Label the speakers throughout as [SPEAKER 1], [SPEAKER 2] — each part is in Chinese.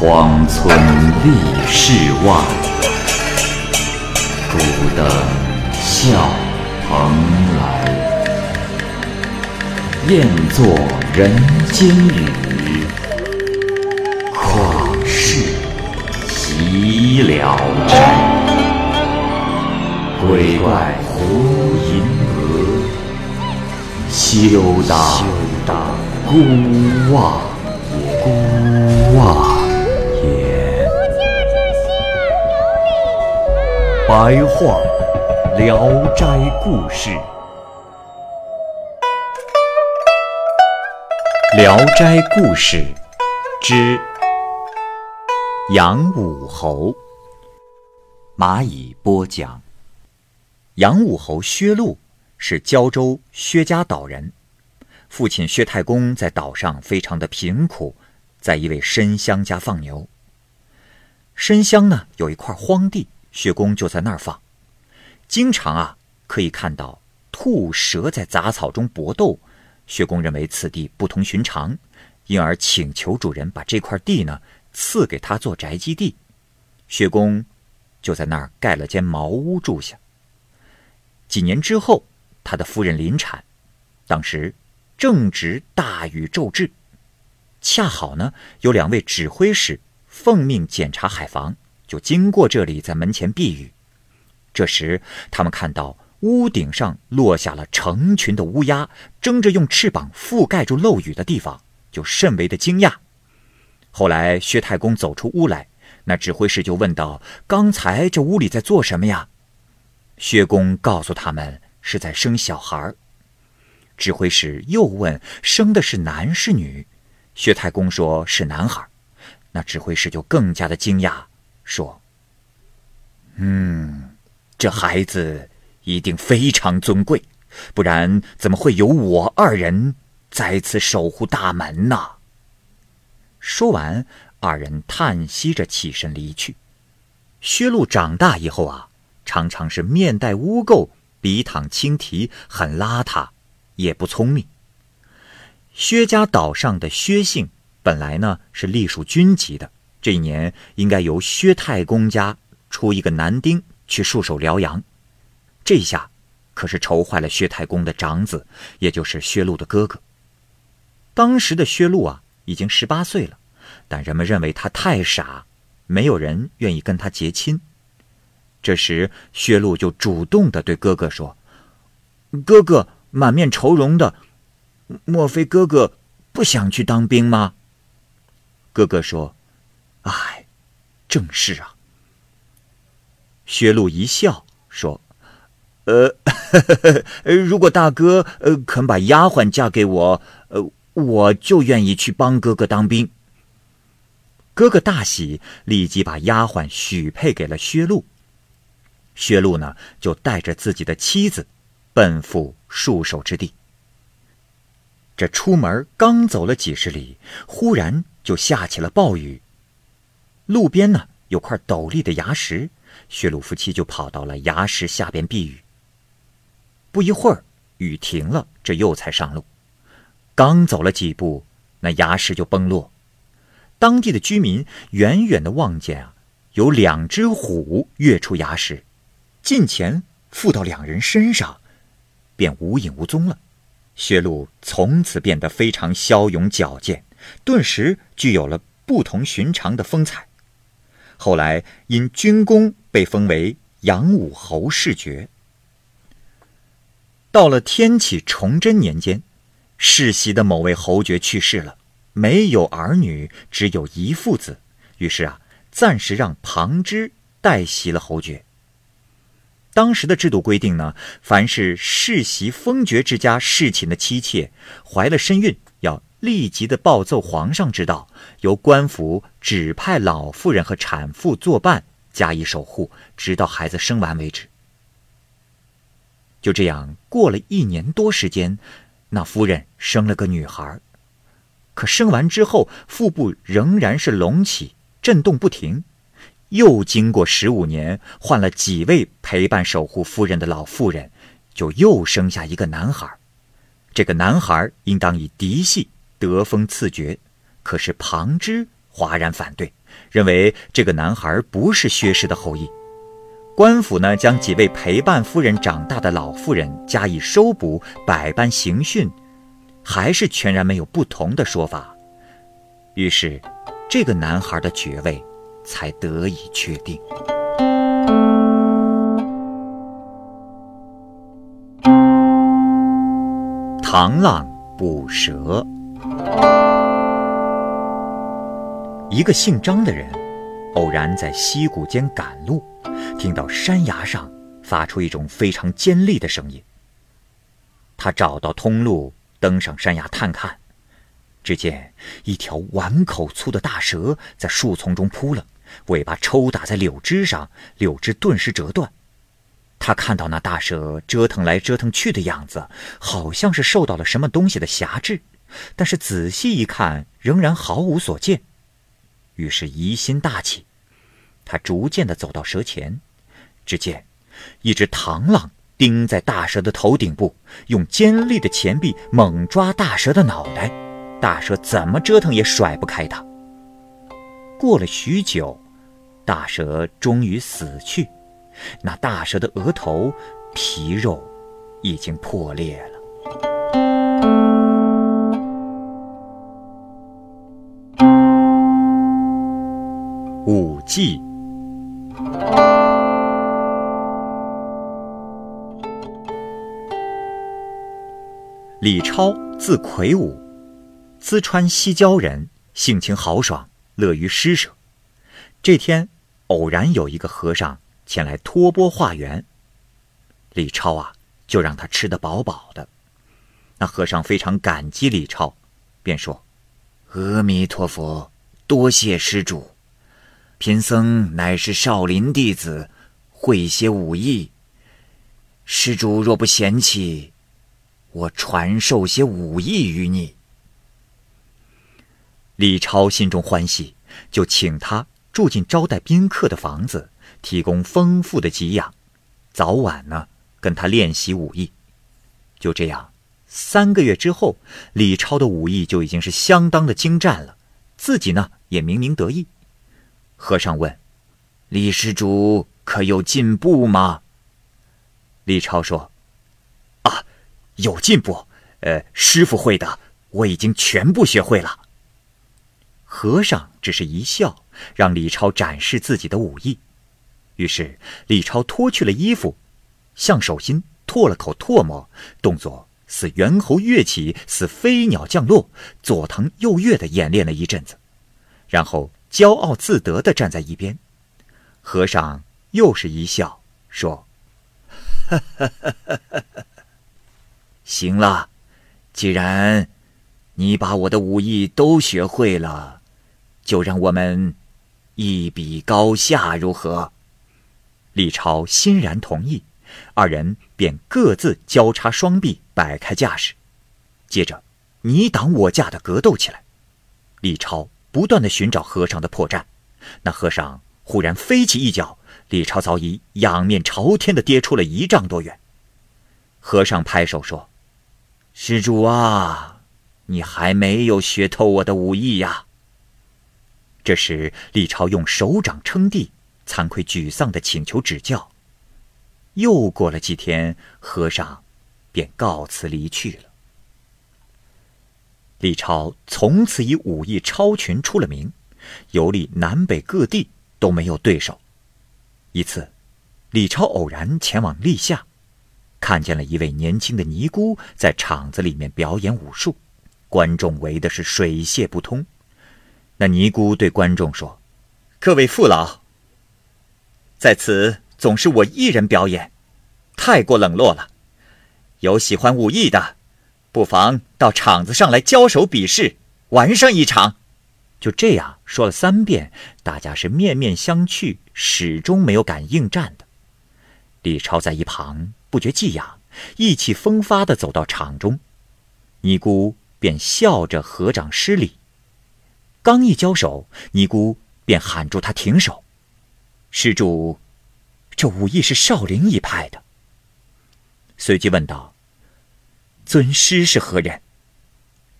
[SPEAKER 1] 荒村立世外，孤灯笑蓬莱。雁作人间雨，旷世岂了斋。鬼怪胡银娥，休当孤望。孤望
[SPEAKER 2] 白话《聊斋故事》，《聊斋故事》之杨武侯。蚂蚁播讲。杨武侯薛禄是胶州薛家岛人，父亲薛太公在岛上非常的贫苦，在一位申乡家放牛。申乡呢有一块荒地，薛公就在那儿放，经常啊可以看到兔蛇在杂草中搏斗。薛公认为此地不同寻常，因而请求主人把这块地呢赐给他做宅基地。薛公就在那儿盖了间茅屋住下。几年之后，他的夫人临产，当时正值大雨骤至，恰好呢有两位指挥使奉命检查海防，就经过这里，在门前避雨。这时，他们看到屋顶上落下了成群的乌鸦，争着用翅膀覆盖住漏雨的地方，就甚为的惊讶。后来，薛太公走出屋来，那指挥使就问道：“刚才这屋里在做什么呀？”薛公告诉他们是在生小孩指挥使又问生的是男是女，薛太公说是男孩那指挥使就更加的惊讶，说：“嗯，这孩子一定非常尊贵，不然怎么会有我二人在此守护大门呢？”说完，二人叹息着起身离去。薛禄长大以后啊。常常是面带污垢，鼻淌青蹄，很邋遢，也不聪明。薛家岛上的薛姓本来呢是隶属军籍的，这一年应该由薛太公家出一个男丁去戍守辽阳，这下可是愁坏了薛太公的长子，也就是薛禄的哥哥。当时的薛禄啊已经十八岁了，但人们认为他太傻，没有人愿意跟他结亲。这时，薛禄就主动的对哥哥说：“哥哥满面愁容的，莫非哥哥不想去当兵吗？”哥哥说：“哎，正是啊。”薛禄一笑说：“呃呵呵，如果大哥呃肯把丫鬟嫁给我，呃，我就愿意去帮哥哥当兵。”哥哥大喜，立即把丫鬟许配给了薛禄。薛禄呢，就带着自己的妻子，奔赴戍守之地。这出门刚走了几十里，忽然就下起了暴雨。路边呢有块陡立的崖石，薛鲁夫妻就跑到了崖石下边避雨。不一会儿，雨停了，这又才上路。刚走了几步，那崖石就崩落。当地的居民远远的望见啊，有两只虎跃出崖石。近前附到两人身上，便无影无踪了。薛禄从此变得非常骁勇矫健，顿时具有了不同寻常的风采。后来因军功被封为杨武侯世爵。到了天启崇祯年间，世袭的某位侯爵去世了，没有儿女，只有一父子，于是啊，暂时让旁支代袭了侯爵。当时的制度规定呢，凡是世袭封爵之家侍寝的妻妾，怀了身孕，立即的报奏皇上知道，由官府指派老妇人和产妇作伴，加以守护，直到孩子生完为止。就这样过了一年多时间，那夫人生了个女孩，可生完之后，腹部仍然是隆起，震动不停。又经过十五年，换了几位陪伴守护夫人的老妇人，就又生下一个男孩。这个男孩应当以嫡系得封赐爵，可是旁支哗然反对，认为这个男孩不是薛氏的后裔。官府呢，将几位陪伴夫人长大的老妇人加以收捕，百般刑讯，还是全然没有不同的说法。于是，这个男孩的爵位才得以确定。螳螂捕蛇。一个姓张的人，偶然在溪谷间赶路，听到山崖上发出一种非常尖利的声音。他找到通路，登上山崖探看，只见一条碗口粗的大蛇在树丛中扑棱，尾巴抽打在柳枝上，柳枝顿时折断。他看到那大蛇折腾来折腾去的样子，好像是受到了什么东西的辖制，但是仔细一看，仍然毫无所见。于是疑心大起，他逐渐地走到蛇前，只见一只螳螂钉在大蛇的头顶部，用尖利的前臂猛抓大蛇的脑袋，大蛇怎么折腾也甩不开它。过了许久，大蛇终于死去。那大蛇的额头皮肉已经破裂了。记。李超，字魁梧，淄川西郊人，性情豪爽，乐于施舍。这天，偶然有一个和尚。前来托钵化缘，李超啊，就让他吃得饱饱的。那和尚非常感激李超，便说：“阿弥陀佛，多谢施主。贫僧乃是少林弟子，会些武艺。施主若不嫌弃，我传授些武艺于你。”李超心中欢喜，就请他住进招待宾客的房子。提供丰富的给养，早晚呢跟他练习武艺。就这样，三个月之后，李超的武艺就已经是相当的精湛了，自己呢也明明得意。和尚问：“李施主可有进步吗？”李超说：“啊，有进步。呃，师傅会的，我已经全部学会了。”和尚只是一笑，让李超展示自己的武艺。于是，李超脱去了衣服，向手心唾了口唾沫，动作似猿猴跃起，似飞鸟降落，左腾右跃的演练了一阵子，然后骄傲自得的站在一边。和尚又是一笑，说：“行了，既然你把我的武艺都学会了，就让我们一比高下，如何？”李超欣然同意，二人便各自交叉双臂，摆开架势，接着你挡我架的格斗起来。李超不断的寻找和尚的破绽，那和尚忽然飞起一脚，李超早已仰面朝天的跌出了一丈多远。和尚拍手说：“施主啊，你还没有学透我的武艺呀。”这时，李超用手掌撑地。惭愧沮丧的请求指教。又过了几天，和尚便告辞离去了。李超从此以武艺超群出了名，游历南北各地都没有对手。一次，李超偶然前往历下，看见了一位年轻的尼姑在场子里面表演武术，观众围的是水泄不通。那尼姑对观众说：“各位父老。”在此总是我一人表演，太过冷落了。有喜欢武艺的，不妨到场子上来交手比试，玩上一场。就这样说了三遍，大家是面面相觑，始终没有敢应战的。李超在一旁不觉激痒，意气风发地走到场中，尼姑便笑着合掌施礼。刚一交手，尼姑便喊住他停手。施主，这武艺是少林一派的。随即问道：“尊师是何人？”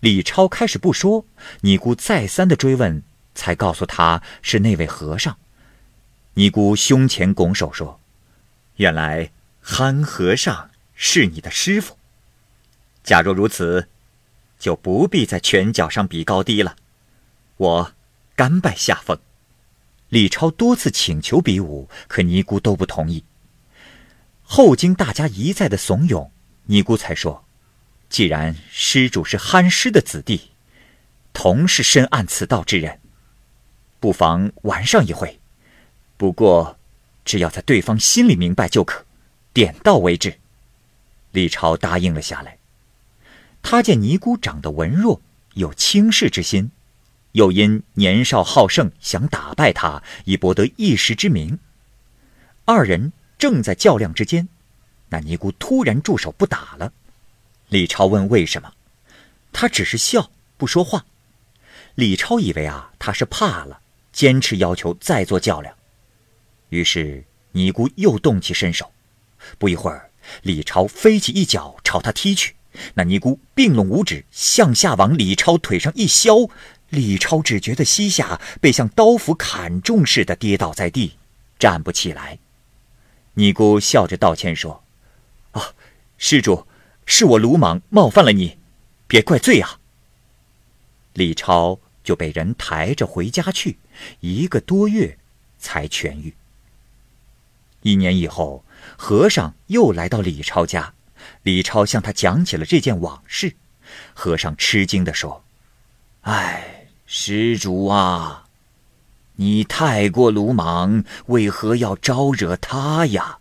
[SPEAKER 2] 李超开始不说，尼姑再三的追问，才告诉他是那位和尚。尼姑胸前拱手说：“原来憨和尚是你的师傅。假若如此，就不必在拳脚上比高低了。我甘拜下风。”李超多次请求比武，可尼姑都不同意。后经大家一再的怂恿，尼姑才说：“既然施主是憨师的子弟，同是深谙此道之人，不妨玩上一回。不过，只要在对方心里明白就可，点到为止。”李超答应了下来。他见尼姑长得文弱，有轻视之心。又因年少好胜，想打败他，以博得一时之名。二人正在较量之间，那尼姑突然住手不打了。李超问为什么，他只是笑不说话。李超以为啊，他是怕了，坚持要求再做较量。于是尼姑又动起身手，不一会儿，李超飞起一脚朝他踢去，那尼姑并拢五指向下往李超腿上一削。李超只觉得膝下被像刀斧砍中似的，跌倒在地，站不起来。尼姑笑着道歉说：“啊，施主，是我鲁莽冒犯了你，别怪罪啊。”李超就被人抬着回家去，一个多月才痊愈。一年以后，和尚又来到李超家，李超向他讲起了这件往事。和尚吃惊地说：“哎。”施主啊，你太过鲁莽，为何要招惹他呀？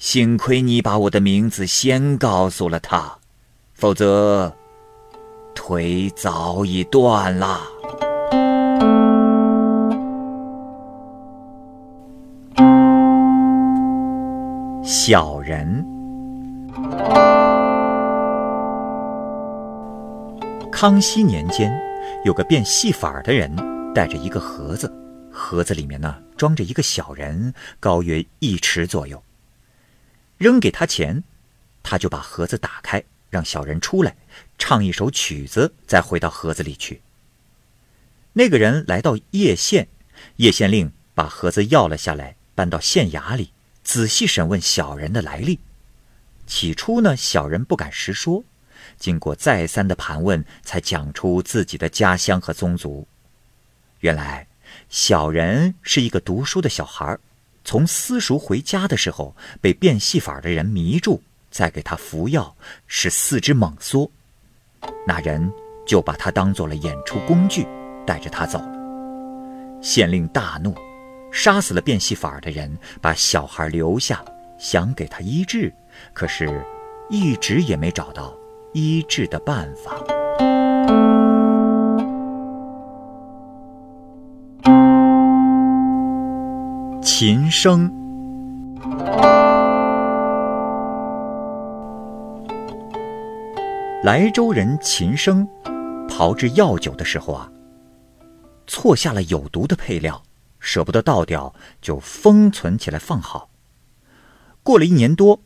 [SPEAKER 2] 幸亏你把我的名字先告诉了他，否则腿早已断了。小人，康熙年间。有个变戏法的人，带着一个盒子，盒子里面呢装着一个小人，高约一尺左右。扔给他钱，他就把盒子打开，让小人出来，唱一首曲子，再回到盒子里去。那个人来到叶县，叶县令把盒子要了下来，搬到县衙里，仔细审问小人的来历。起初呢，小人不敢实说。经过再三的盘问，才讲出自己的家乡和宗族。原来，小人是一个读书的小孩从私塾回家的时候，被变戏法的人迷住，再给他服药，使四肢猛缩。那人就把他当做了演出工具，带着他走了。县令大怒，杀死了变戏法的人，把小孩留下，想给他医治，可是，一直也没找到。医治的办法。琴声，莱州人琴声炮制药酒的时候啊，错下了有毒的配料，舍不得倒掉，就封存起来放好。过了一年多，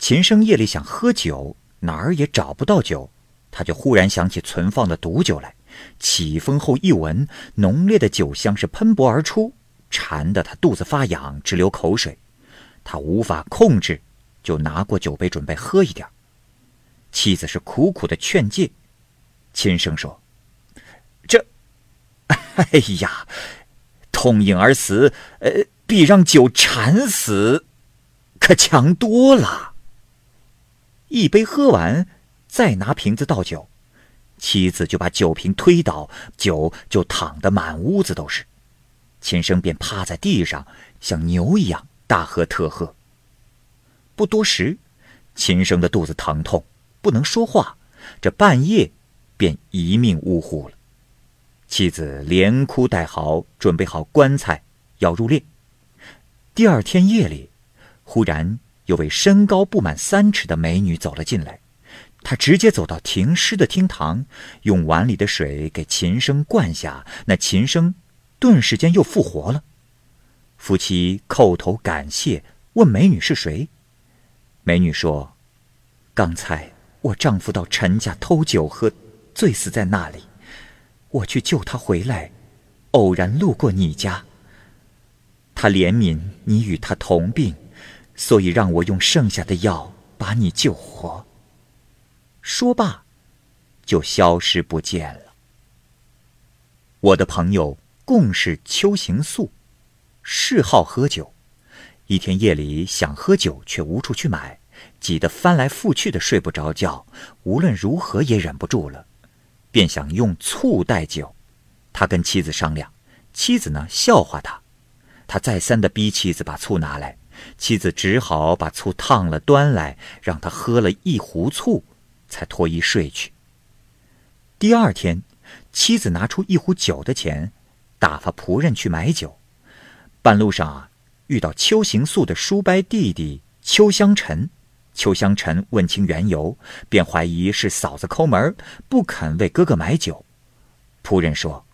[SPEAKER 2] 琴声夜里想喝酒。哪儿也找不到酒，他就忽然想起存放的毒酒来。起风后一闻，浓烈的酒香是喷薄而出，馋得他肚子发痒，直流口水。他无法控制，就拿过酒杯准备喝一点。妻子是苦苦的劝诫，轻声说：“这，哎呀，痛饮而死，呃，比让酒馋死，可强多了。”一杯喝完，再拿瓶子倒酒，妻子就把酒瓶推倒，酒就淌得满屋子都是。秦生便趴在地上，像牛一样大喝特喝。不多时，秦生的肚子疼痛，不能说话，这半夜便一命呜呼了。妻子连哭带嚎，准备好棺材，要入殓。第二天夜里，忽然。有位身高不满三尺的美女走了进来，她直接走到停尸的厅堂，用碗里的水给琴声灌下，那琴声顿时间又复活了。夫妻叩头感谢，问美女是谁。美女说：“刚才我丈夫到陈家偷酒喝，醉死在那里，我去救他回来，偶然路过你家。他怜悯你与他同病，所以让我用剩下的药把你救活。说罢，就消失不见了。我的朋友共是秋行素，嗜好喝酒。一天夜里想喝酒，却无处去买，急得翻来覆去的睡不着觉。无论如何也忍不住了，便想用醋代酒。他跟妻子商量，妻子呢笑话他。他再三的逼妻子把醋拿来，妻子只好把醋烫了端来，让他喝了一壶醋，才脱衣睡去。第二天，妻子拿出一壶酒的钱，打发仆人去买酒。半路上啊，遇到邱行素的叔伯弟弟邱香臣，邱香臣问清缘由，便怀疑是嫂子抠门，不肯为哥哥买酒。仆人说。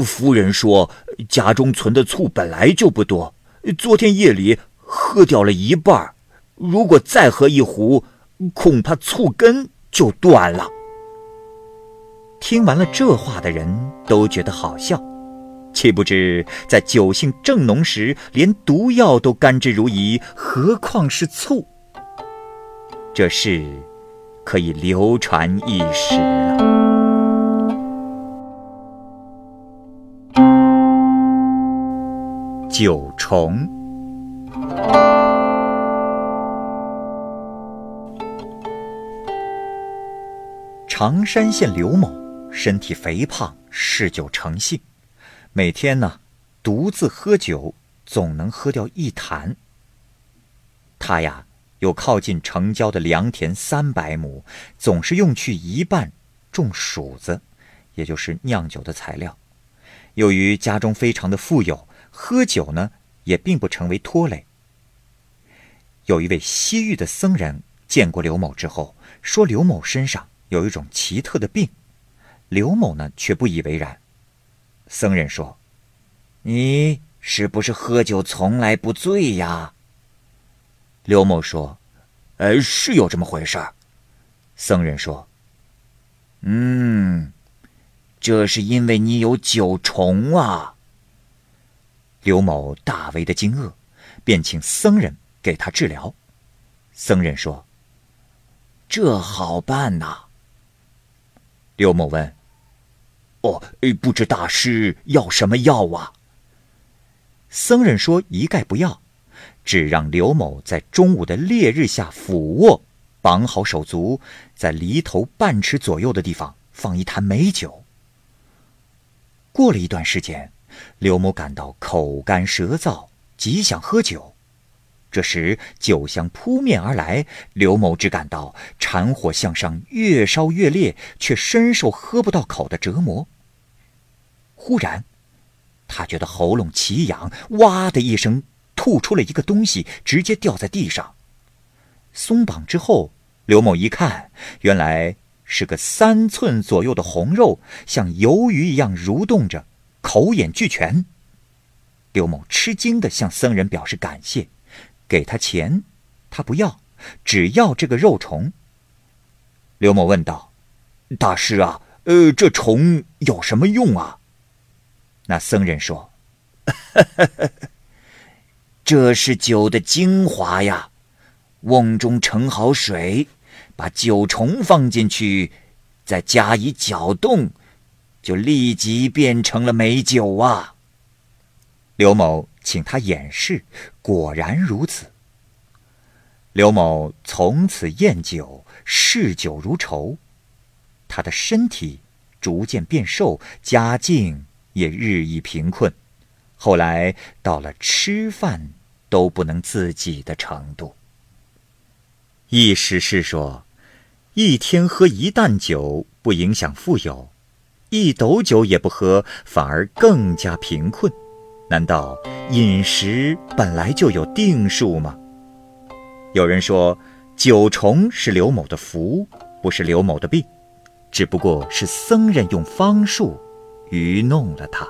[SPEAKER 2] 夫人说：“家中存的醋本来就不多，昨天夜里喝掉了一半如果再喝一壶，恐怕醋根就断了。”听完了这话的人都觉得好笑，岂不知在酒性正浓时，连毒药都甘之如饴，何况是醋？这事可以流传一时了。九重。常山县刘某身体肥胖，嗜酒成性，每天呢独自喝酒，总能喝掉一坛。他呀有靠近城郊的良田三百亩，总是用去一半种黍子，也就是酿酒的材料。由于家中非常的富有。喝酒呢，也并不成为拖累。有一位西域的僧人见过刘某之后，说刘某身上有一种奇特的病，刘某呢却不以为然。僧人说：“你是不是喝酒从来不醉呀？”刘某说：“呃，是有这么回事儿。”僧人说：“嗯，这是因为你有酒虫啊。”刘某大为的惊愕，便请僧人给他治疗。僧人说：“这好办呐。”刘某问：“哦，不知大师要什么药啊？”僧人说：“一概不要，只让刘某在中午的烈日下俯卧，绑好手足，在犁头半尺左右的地方放一坛美酒。过了一段时间。”刘某感到口干舌燥，极想喝酒。这时酒香扑面而来，刘某只感到馋火向上，越烧越烈，却深受喝不到口的折磨。忽然，他觉得喉咙奇痒，哇的一声吐出了一个东西，直接掉在地上。松绑之后，刘某一看，原来是个三寸左右的红肉，像鱿鱼一样蠕动着。口眼俱全。刘某吃惊的向僧人表示感谢，给他钱，他不要，只要这个肉虫。刘某问道：“大师啊，呃，这虫有什么用啊？”那僧人说：“ 这是酒的精华呀，瓮中盛好水，把酒虫放进去，再加以搅动。”就立即变成了美酒啊！刘某请他演示，果然如此。刘某从此厌酒，嗜酒如仇，他的身体逐渐变瘦，家境也日益贫困，后来到了吃饭都不能自己的程度。意思是说，一天喝一担酒不影响富有。一斗酒也不喝，反而更加贫困。难道饮食本来就有定数吗？有人说，九重是刘某的福，不是刘某的病，只不过是僧人用方术愚弄了他。